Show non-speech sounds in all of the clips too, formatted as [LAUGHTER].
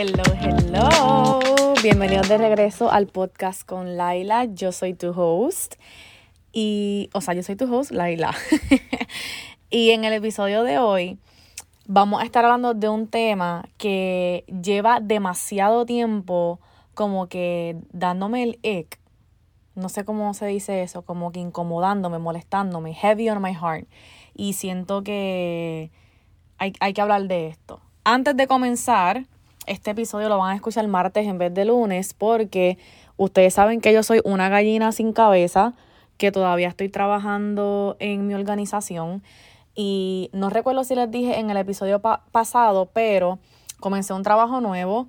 Hello, hello. Bienvenidos de regreso al podcast con Laila. Yo soy tu host. Y, o sea, yo soy tu host, Laila. [LAUGHS] y en el episodio de hoy vamos a estar hablando de un tema que lleva demasiado tiempo como que dándome el ick. No sé cómo se dice eso, como que incomodándome, molestándome, heavy on my heart. Y siento que hay, hay que hablar de esto. Antes de comenzar, este episodio lo van a escuchar martes en vez de lunes porque ustedes saben que yo soy una gallina sin cabeza, que todavía estoy trabajando en mi organización. Y no recuerdo si les dije en el episodio pasado, pero comencé un trabajo nuevo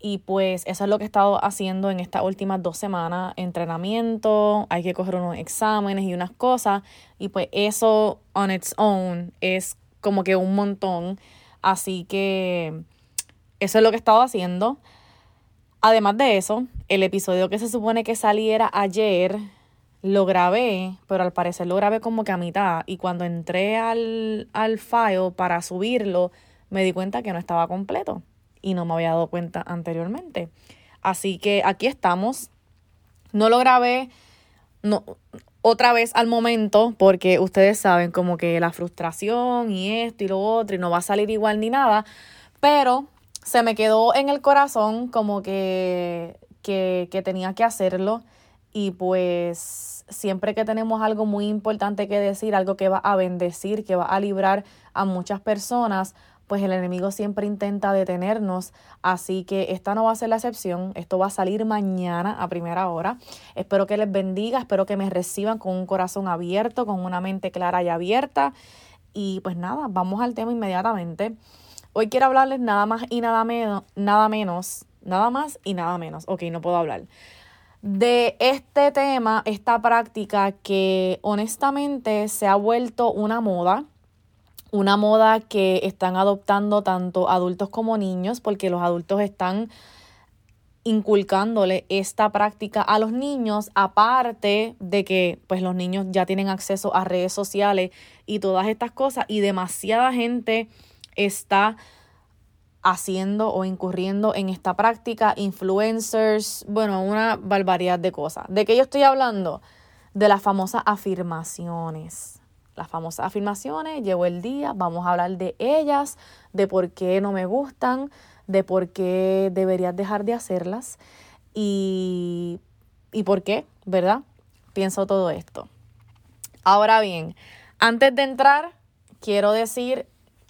y pues eso es lo que he estado haciendo en estas últimas dos semanas, entrenamiento, hay que coger unos exámenes y unas cosas y pues eso on its own es como que un montón, así que eso es lo que he estado haciendo. Además de eso, el episodio que se supone que saliera ayer, lo grabé, pero al parecer lo grabé como que a mitad. Y cuando entré al, al file para subirlo, me di cuenta que no estaba completo. Y no me había dado cuenta anteriormente. Así que aquí estamos. No lo grabé no, otra vez al momento, porque ustedes saben como que la frustración y esto y lo otro, y no va a salir igual ni nada. Pero se me quedó en el corazón como que, que, que tenía que hacerlo y pues siempre que tenemos algo muy importante que decir, algo que va a bendecir, que va a librar a muchas personas, pues el enemigo siempre intenta detenernos. Así que esta no va a ser la excepción. Esto va a salir mañana a primera hora. Espero que les bendiga, espero que me reciban con un corazón abierto, con una mente clara y abierta. Y pues nada, vamos al tema inmediatamente. Hoy quiero hablarles nada más y nada menos, nada menos, nada más y nada menos. Ok, no puedo hablar. De este tema, esta práctica que honestamente se ha vuelto una moda, una moda que están adoptando tanto adultos como niños, porque los adultos están inculcándole esta práctica a los niños, aparte de que pues los niños ya tienen acceso a redes sociales y todas estas cosas y demasiada gente está haciendo o incurriendo en esta práctica, influencers, bueno, una barbaridad de cosas. ¿De qué yo estoy hablando? De las famosas afirmaciones. Las famosas afirmaciones, llegó el día, vamos a hablar de ellas, de por qué no me gustan, de por qué deberías dejar de hacerlas y, y por qué, ¿verdad? Pienso todo esto. Ahora bien, antes de entrar, quiero decir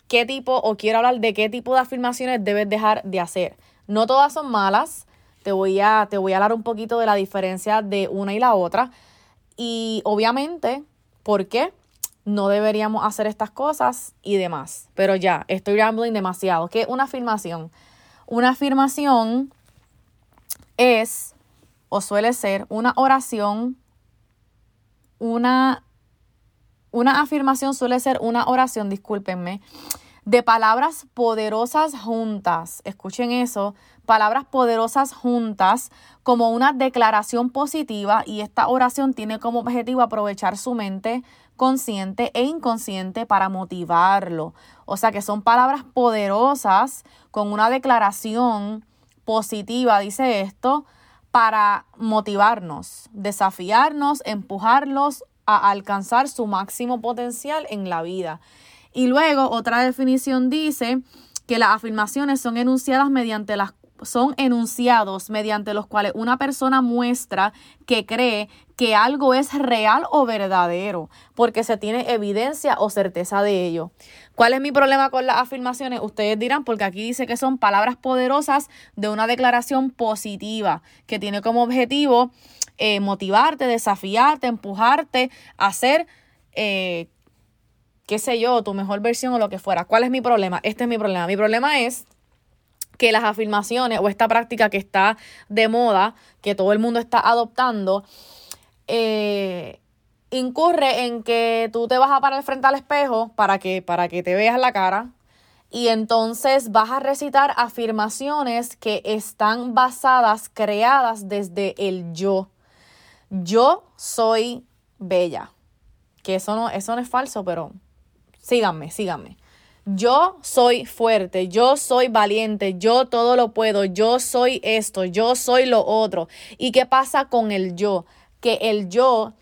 qué tipo o quiero hablar de qué tipo de afirmaciones debes dejar de hacer. No todas son malas. Te voy a, te voy a hablar un poquito de la diferencia de una y la otra. Y obviamente, ¿por qué? No deberíamos hacer estas cosas y demás. Pero ya, estoy rambling demasiado. ¿Qué es una afirmación? Una afirmación es o suele ser una oración, una una afirmación suele ser una oración, discúlpenme, de palabras poderosas juntas. Escuchen eso, palabras poderosas juntas como una declaración positiva y esta oración tiene como objetivo aprovechar su mente consciente e inconsciente para motivarlo. O sea que son palabras poderosas con una declaración positiva, dice esto, para motivarnos, desafiarnos, empujarlos a alcanzar su máximo potencial en la vida. Y luego otra definición dice que las afirmaciones son enunciadas mediante las son enunciados mediante los cuales una persona muestra que cree que algo es real o verdadero, porque se tiene evidencia o certeza de ello. ¿Cuál es mi problema con las afirmaciones? Ustedes dirán, porque aquí dice que son palabras poderosas de una declaración positiva, que tiene como objetivo eh, motivarte, desafiarte, empujarte a hacer, eh, qué sé yo, tu mejor versión o lo que fuera. ¿Cuál es mi problema? Este es mi problema. Mi problema es que las afirmaciones o esta práctica que está de moda, que todo el mundo está adoptando, eh, incurre en que tú te vas a parar frente al espejo para que, para que te veas la cara y entonces vas a recitar afirmaciones que están basadas, creadas desde el yo. Yo soy bella. Que eso no, eso no es falso, pero síganme, síganme. yo soy fuerte, yo soy valiente, yo todo lo puedo, yo soy esto, yo soy lo otro. ¿Y qué pasa con el yo? Que el yo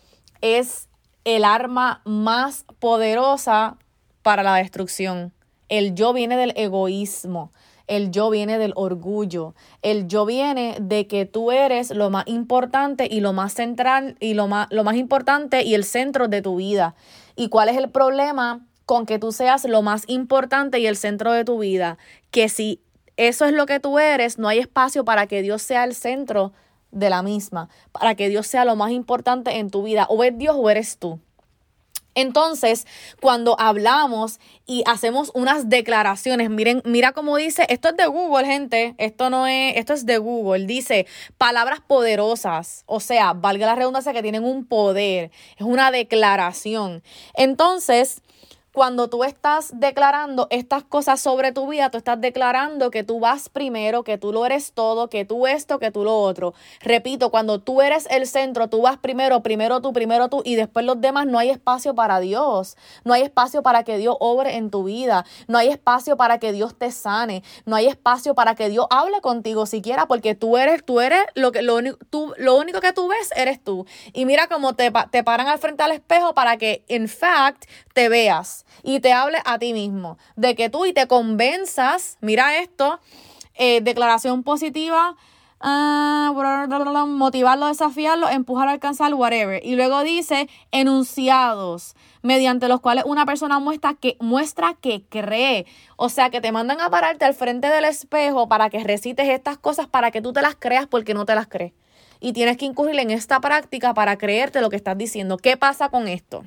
es el arma más poderosa para la destrucción. El yo viene del egoísmo. El yo viene del orgullo. El yo viene de que tú eres lo más importante y lo más central y lo más, lo más importante y el centro de tu vida. ¿Y cuál es el problema con que tú seas lo más importante y el centro de tu vida? Que si eso es lo que tú eres, no hay espacio para que Dios sea el centro de la misma, para que Dios sea lo más importante en tu vida. O es Dios o eres tú. Entonces, cuando hablamos y hacemos unas declaraciones, miren, mira cómo dice, esto es de Google, gente, esto no es, esto es de Google, dice palabras poderosas, o sea, valga la redundancia que tienen un poder, es una declaración. Entonces, cuando tú estás declarando estas cosas sobre tu vida, tú estás declarando que tú vas primero, que tú lo eres todo, que tú esto, que tú lo otro. Repito, cuando tú eres el centro, tú vas primero, primero tú, primero tú y después los demás, no hay espacio para Dios. No hay espacio para que Dios obre en tu vida. No hay espacio para que Dios te sane. No hay espacio para que Dios hable contigo siquiera porque tú eres, tú eres lo que lo único, tú, lo único que tú ves eres tú. Y mira cómo te, te paran al frente al espejo para que, en fact, te veas y te hable a ti mismo, de que tú y te convenzas, mira esto, eh, declaración positiva, uh, motivarlo, desafiarlo, empujar alcanzar, whatever. Y luego dice enunciados, mediante los cuales una persona muestra que, muestra que cree. O sea, que te mandan a pararte al frente del espejo para que recites estas cosas, para que tú te las creas porque no te las crees. Y tienes que incurrir en esta práctica para creerte lo que estás diciendo. ¿Qué pasa con esto?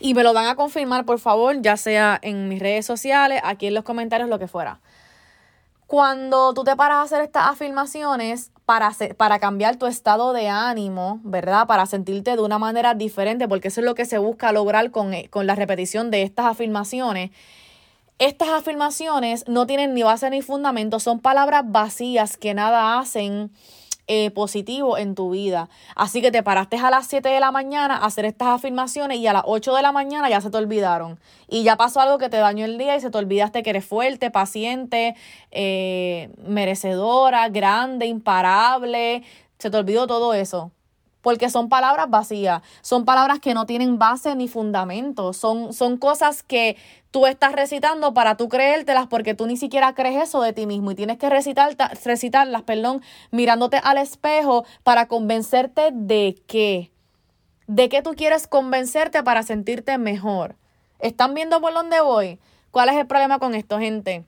Y me lo van a confirmar, por favor, ya sea en mis redes sociales, aquí en los comentarios, lo que fuera. Cuando tú te paras a hacer estas afirmaciones para, para cambiar tu estado de ánimo, ¿verdad? Para sentirte de una manera diferente, porque eso es lo que se busca lograr con, con la repetición de estas afirmaciones. Estas afirmaciones no tienen ni base ni fundamento, son palabras vacías que nada hacen eh, positivo en tu vida. Así que te paraste a las 7 de la mañana a hacer estas afirmaciones y a las 8 de la mañana ya se te olvidaron. Y ya pasó algo que te dañó el día y se te olvidaste que eres fuerte, paciente, eh, merecedora, grande, imparable. Se te olvidó todo eso porque son palabras vacías, son palabras que no tienen base ni fundamento, son, son cosas que tú estás recitando para tú creértelas porque tú ni siquiera crees eso de ti mismo y tienes que recitar, recitarlas, perdón, mirándote al espejo para convencerte de qué, de qué tú quieres convencerte para sentirte mejor. ¿Están viendo por dónde voy? ¿Cuál es el problema con esto, gente?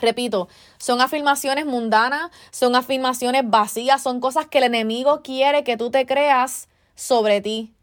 Repito, son afirmaciones mundanas, son afirmaciones vacías, son cosas que el enemigo quiere que tú te creas sobre ti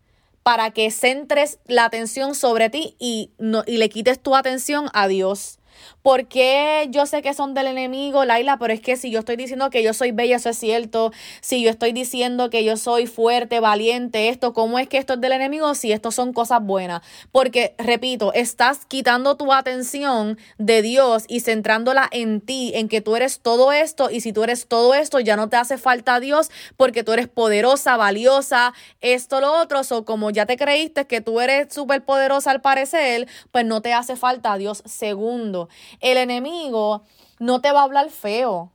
para que centres la atención sobre ti y, no, y le quites tu atención a Dios. Porque yo sé que son del enemigo, Laila? Pero es que si yo estoy diciendo que yo soy bella, eso es cierto. Si yo estoy diciendo que yo soy fuerte, valiente, esto, ¿cómo es que esto es del enemigo? Si esto son cosas buenas. Porque, repito, estás quitando tu atención de Dios y centrándola en ti, en que tú eres todo esto. Y si tú eres todo esto, ya no te hace falta Dios porque tú eres poderosa, valiosa, esto, lo otro. O como ya te creíste que tú eres súper poderosa al parecer, pues no te hace falta Dios. Segundo, el enemigo no te va a hablar feo.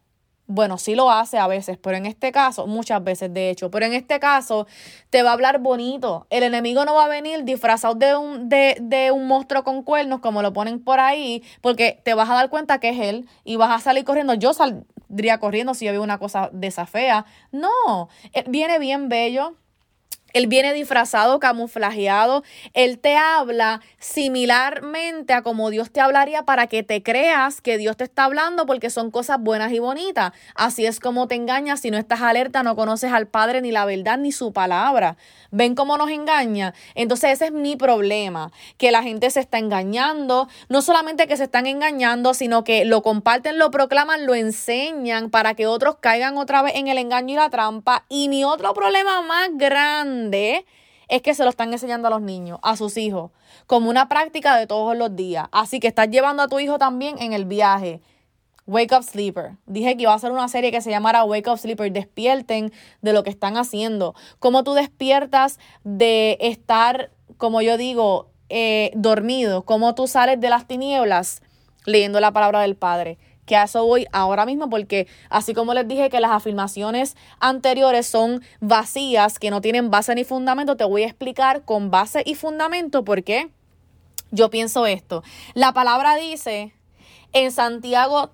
Bueno, sí lo hace a veces, pero en este caso, muchas veces de hecho, pero en este caso te va a hablar bonito. El enemigo no va a venir disfrazado de un, de, de un monstruo con cuernos, como lo ponen por ahí, porque te vas a dar cuenta que es él y vas a salir corriendo. Yo saldría corriendo si yo veo una cosa de esa fea. No, viene bien bello él viene disfrazado, camuflajeado. Él te habla similarmente a como Dios te hablaría para que te creas que Dios te está hablando porque son cosas buenas y bonitas. Así es como te engañas si no estás alerta, no conoces al Padre ni la verdad ni su palabra. ¿Ven cómo nos engaña? Entonces ese es mi problema, que la gente se está engañando. No solamente que se están engañando, sino que lo comparten, lo proclaman, lo enseñan para que otros caigan otra vez en el engaño y la trampa. Y mi otro problema más grande es que se lo están enseñando a los niños, a sus hijos, como una práctica de todos los días. Así que estás llevando a tu hijo también en el viaje. Wake Up Sleeper. Dije que iba a ser una serie que se llamara Wake Up Sleeper. Despierten de lo que están haciendo. Cómo tú despiertas de estar, como yo digo, eh, dormido? ¿Cómo tú sales de las tinieblas? Leyendo la palabra del Padre que a eso voy ahora mismo porque así como les dije que las afirmaciones anteriores son vacías, que no tienen base ni fundamento, te voy a explicar con base y fundamento por qué yo pienso esto. La palabra dice en Santiago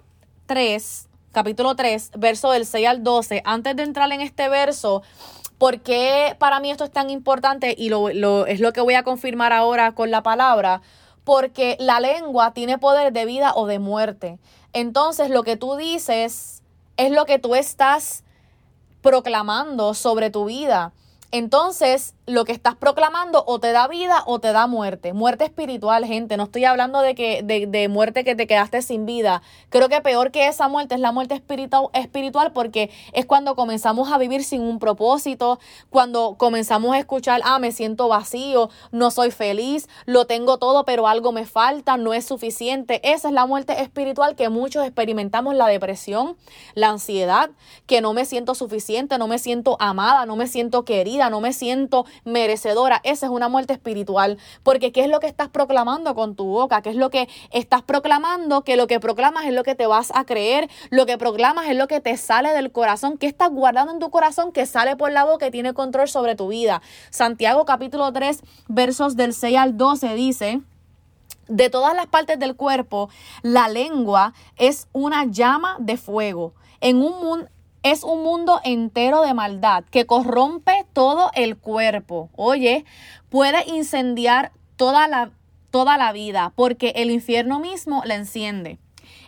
3, capítulo 3, verso del 6 al 12, antes de entrar en este verso, ¿por qué para mí esto es tan importante? Y lo, lo, es lo que voy a confirmar ahora con la palabra, porque la lengua tiene poder de vida o de muerte. Entonces lo que tú dices es lo que tú estás proclamando sobre tu vida. Entonces, lo que estás proclamando o te da vida o te da muerte. Muerte espiritual, gente. No estoy hablando de que de, muerte que te quedaste sin vida. Creo que peor que esa muerte es la muerte espiritual, espiritual porque es cuando comenzamos a vivir sin un propósito, cuando comenzamos a escuchar, ah, me siento vacío, no soy feliz, lo tengo todo, pero algo me falta, no es suficiente. Esa es la muerte espiritual que muchos experimentamos, la depresión, la ansiedad, que no me siento suficiente, no me siento amada, no me siento querida, no me siento merecedora. Esa es una muerte espiritual. Porque ¿qué es lo que estás proclamando con tu boca? ¿Qué es lo que estás proclamando? Que lo que proclamas es lo que te vas a creer. Lo que proclamas es lo que te sale del corazón. ¿Qué estás guardando en tu corazón que sale por la boca y tiene control sobre tu vida? Santiago capítulo 3 versos del 6 al 12 dice... De todas las partes del cuerpo, la lengua es una llama de fuego. En un, es un mundo entero de maldad que corrompe todo el cuerpo. Oye, puede incendiar toda la, toda la vida porque el infierno mismo la enciende.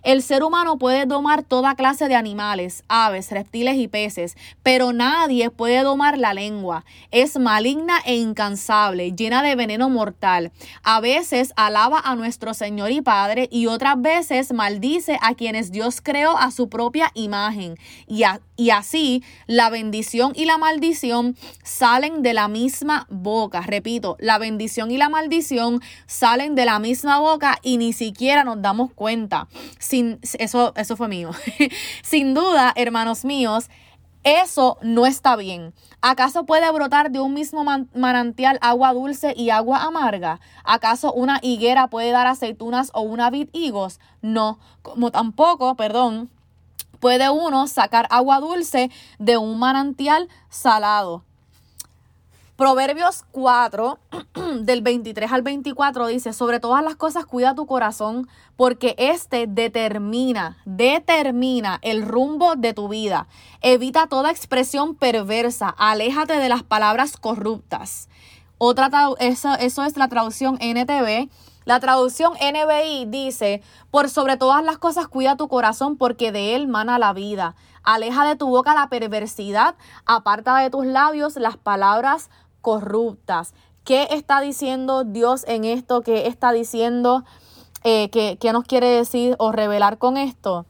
El ser humano puede domar toda clase de animales, aves, reptiles y peces, pero nadie puede domar la lengua. Es maligna e incansable, llena de veneno mortal. A veces alaba a nuestro Señor y Padre y otras veces maldice a quienes Dios creó a su propia imagen. Y, y así la bendición y la maldición salen de la misma boca. Repito, la bendición y la maldición salen de la misma boca y ni siquiera nos damos cuenta eso, eso fue mío. [LAUGHS] Sin duda, hermanos míos, eso no está bien. ¿Acaso puede brotar de un mismo manantial agua dulce y agua amarga? ¿Acaso una higuera puede dar aceitunas o una vid higos? No, como tampoco, perdón, puede uno sacar agua dulce de un manantial salado. Proverbios 4, [CLEARS THROAT] del 23 al 24 dice, sobre todas las cosas cuida tu corazón, porque éste determina, determina el rumbo de tu vida. Evita toda expresión perversa, aléjate de las palabras corruptas. Otra eso, eso es la traducción NTV. La traducción NBI dice, por sobre todas las cosas cuida tu corazón porque de él mana la vida. Aleja de tu boca la perversidad, aparta de tus labios las palabras corruptas. ¿Qué está diciendo Dios en esto? ¿Qué está diciendo? Eh, ¿qué, nos quiere decir o revelar con esto?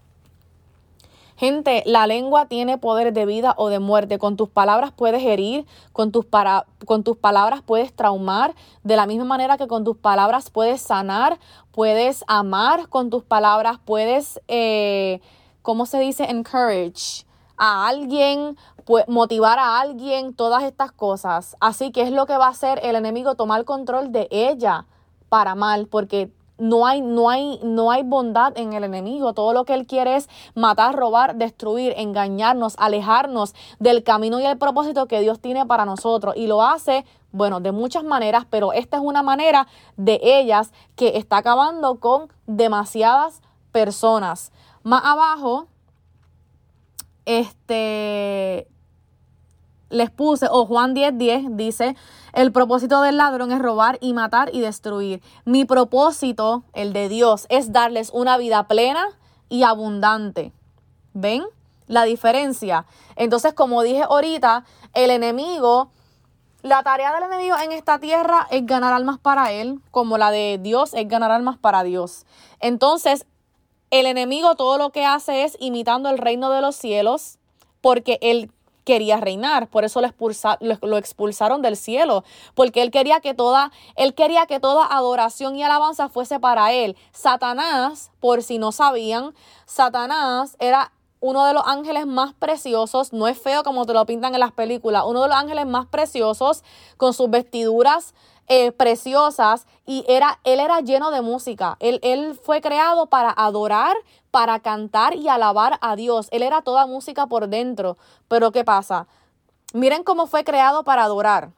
Gente, la lengua tiene poder de vida o de muerte. Con tus palabras puedes herir, con tus, para, con tus palabras puedes traumar, de la misma manera que con tus palabras puedes sanar, puedes amar, con tus palabras puedes, eh, ¿cómo se dice? Encourage a alguien, motivar a alguien, todas estas cosas. Así que es lo que va a hacer el enemigo tomar control de ella para mal, porque no hay, no hay, no hay bondad en el enemigo. Todo lo que él quiere es matar, robar, destruir, engañarnos, alejarnos del camino y el propósito que Dios tiene para nosotros. Y lo hace, bueno, de muchas maneras, pero esta es una manera de ellas que está acabando con demasiadas personas. Más abajo, este les puse, o Juan 10:10 10 dice, el propósito del ladrón es robar y matar y destruir. Mi propósito, el de Dios, es darles una vida plena y abundante. ¿Ven la diferencia? Entonces, como dije ahorita, el enemigo, la tarea del enemigo en esta tierra es ganar almas para él, como la de Dios es ganar almas para Dios. Entonces, el enemigo todo lo que hace es imitando el reino de los cielos, porque él quería reinar, por eso lo, expulsaron del cielo, porque él quería que toda, él quería que toda adoración y alabanza fuese para él. Satanás, por si no sabían, Satanás era uno de los ángeles más preciosos, no es feo como te lo pintan en las películas, uno de los ángeles más preciosos con sus vestiduras eh, preciosas y era, él era lleno de música. Él, él fue creado para adorar, para cantar y alabar a Dios. Él era toda música por dentro. Pero ¿qué pasa? Miren cómo fue creado para adorar.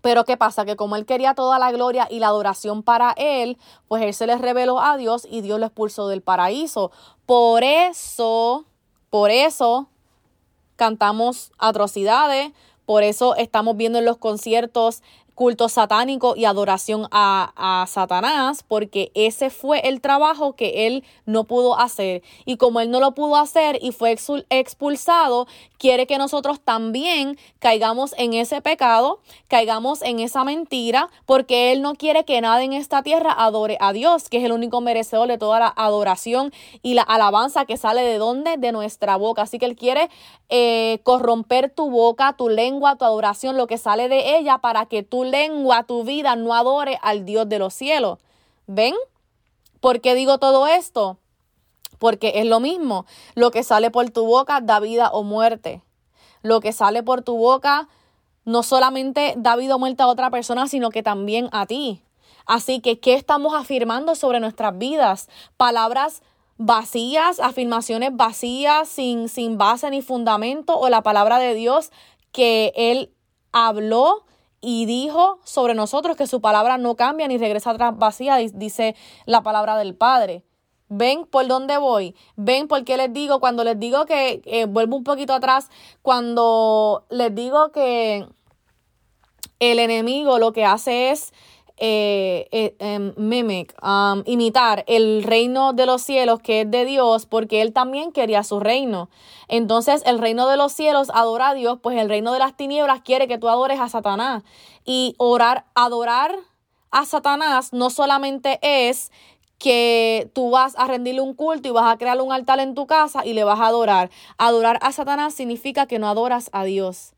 Pero ¿qué pasa? Que como él quería toda la gloria y la adoración para él, pues él se le reveló a Dios y Dios lo expulsó del paraíso. Por eso, por eso cantamos atrocidades, por eso estamos viendo en los conciertos culto satánico y adoración a, a, Satanás, porque ese fue el trabajo que él no pudo hacer. Y como él no lo pudo hacer y fue expulsado, quiere que nosotros también caigamos en ese pecado, caigamos en esa mentira, porque él no quiere que nada en esta tierra adore a Dios, que es el único merecedor de toda la adoración y la alabanza que sale de donde? De nuestra boca. Así que él quiere eh, corromper tu boca, tu lengua, tu adoración, lo que sale de ella, para que tú lengua, tu vida no adore al Dios de los cielos. ¿Ven? ¿Por qué digo todo esto? Porque es lo mismo. Lo que sale por tu boca da vida o muerte. Lo que sale por tu boca no solamente da vida o muerte a otra persona, sino que también a ti. Así que, ¿qué estamos afirmando sobre nuestras vidas? Palabras vacías, afirmaciones vacías, sin, sin base ni fundamento, o la palabra de Dios que Él habló y dijo sobre nosotros que su palabra no cambia ni regresa atrás vacía, dice la palabra del Padre. Ven por dónde voy. Ven por qué les digo, cuando les digo que, eh, vuelvo un poquito atrás, cuando les digo que el enemigo lo que hace es eh, eh, em, mimic, um, imitar el reino de los cielos que es de Dios, porque él también quería su reino. Entonces el reino de los cielos adora a Dios, pues el reino de las tinieblas quiere que tú adores a Satanás. Y orar, adorar a Satanás no solamente es que tú vas a rendirle un culto y vas a crear un altar en tu casa y le vas a adorar. Adorar a Satanás significa que no adoras a Dios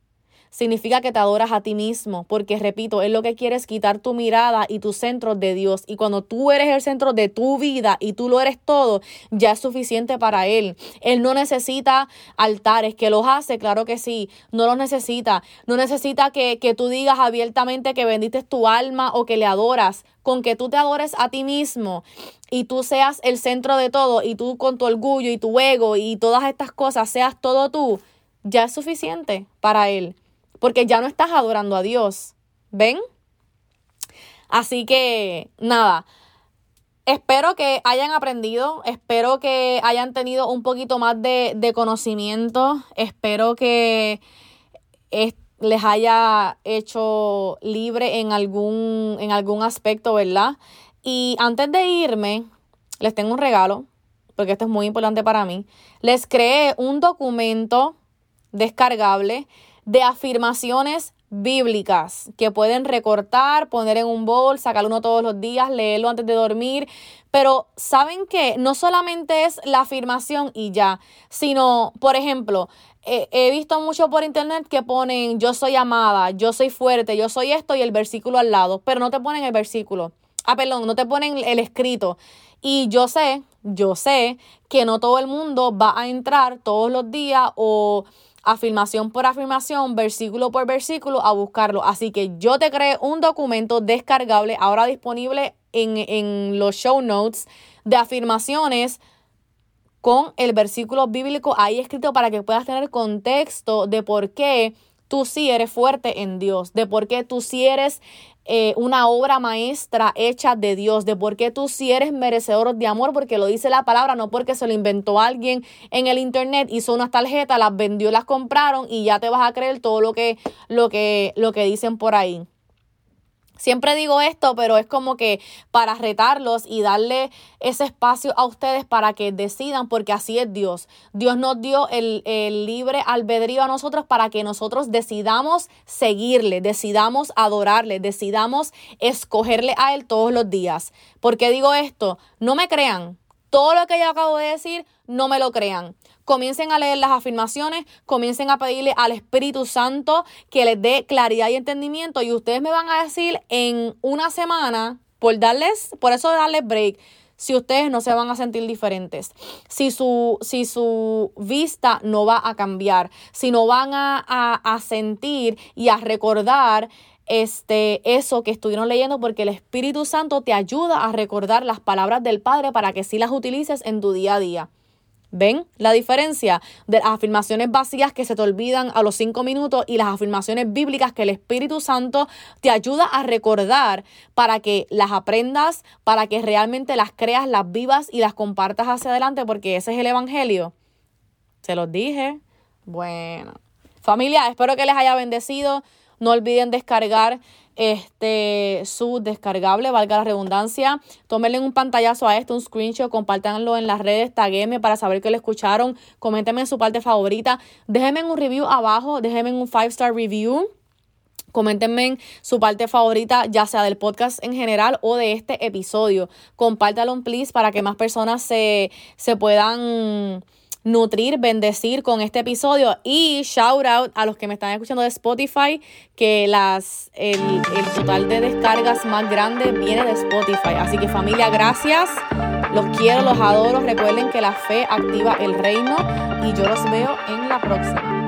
significa que te adoras a ti mismo, porque repito, es lo que quieres quitar tu mirada y tu centro de Dios. Y cuando tú eres el centro de tu vida y tú lo eres todo, ya es suficiente para Él. Él no necesita altares, que los hace, claro que sí, no los necesita. No necesita que, que tú digas abiertamente que bendices tu alma o que le adoras. Con que tú te adores a ti mismo y tú seas el centro de todo y tú con tu orgullo y tu ego y todas estas cosas seas todo tú, ya es suficiente para Él porque ya no estás adorando a Dios. ¿Ven? Así que, nada, espero que hayan aprendido, espero que hayan tenido un poquito más de, conocimiento, espero que les haya hecho libre en algún, en algún aspecto, ¿verdad? Y antes de irme, les tengo un regalo, porque esto es muy importante para mí. Les creé un documento descargable de afirmaciones bíblicas que pueden recortar, poner en un bol, sacar uno todos los días, leerlo antes de dormir. Pero saben que no solamente es la afirmación y ya, sino, por ejemplo, he visto mucho por internet que ponen yo soy amada, yo soy fuerte, yo soy esto y el versículo al lado, pero no te ponen el versículo. Ah, perdón, no te ponen el escrito. Y yo sé, yo sé que no todo el mundo va a entrar todos los días o afirmación por afirmación, versículo por versículo, a buscarlo. Así que yo te creé un documento descargable, ahora disponible en, en los show notes, de afirmaciones con el versículo bíblico ahí escrito para que puedas tener contexto de por qué tú sí eres fuerte en Dios, de por qué tú sí eres eh, una obra maestra hecha de Dios, de por qué tú sí eres merecedor de amor, porque lo dice la palabra, no porque se lo inventó alguien en el internet, hizo unas tarjetas, las vendió, las compraron y ya te vas a creer todo lo que, lo que, lo que dicen por ahí. Siempre digo esto, pero es como que para retarlos y darle ese espacio a ustedes para que decidan, porque así es Dios. Dios nos dio el, libre albedrío a nosotros para que nosotros decidamos seguirle, decidamos adorarle, decidamos escogerle a Él todos los días. ¿Por qué digo esto? No me crean. Todo lo que yo acabo de decir, no me lo crean comiencen a leer las afirmaciones, comiencen a pedirle al Espíritu Santo que les dé claridad y entendimiento y ustedes me van a decir en una semana, por darles, por eso darles break, si ustedes no se van a sentir diferentes, si su, si su vista no va a cambiar, si no van a, a sentir y a recordar este, eso que estuvieron leyendo porque el Espíritu Santo te ayuda a recordar las palabras del Padre para que sí las utilices en tu día a día. ¿Ven la diferencia de las afirmaciones vacías que se te olvidan a los cinco minutos y las afirmaciones bíblicas que el Espíritu Santo te ayuda a recordar para que las aprendas, para que realmente las creas, las vivas y las compartas hacia adelante porque ese es el Evangelio? Se los dije. Bueno, familia, espero que les haya bendecido. No olviden descargar este su descargable, valga la redundancia. Tómenle un pantallazo a esto, un screenshot, compártanlo en las redes, taguenme para saber que lo escucharon. Coméntenme su parte favorita. Déjenme un review abajo, déjenme un five star review. Coméntenme su parte favorita, ya sea del podcast en general o de este episodio. Compártalo, please, para que más personas se, se puedan nutrir, bendecir con este episodio. Y shout out a los que me están escuchando de Spotify, que las, el, el total de descargas más grande viene de Spotify. Así que familia, gracias. Los quiero, los adoro. Recuerden que la fe activa el reino y yo los veo en la próxima.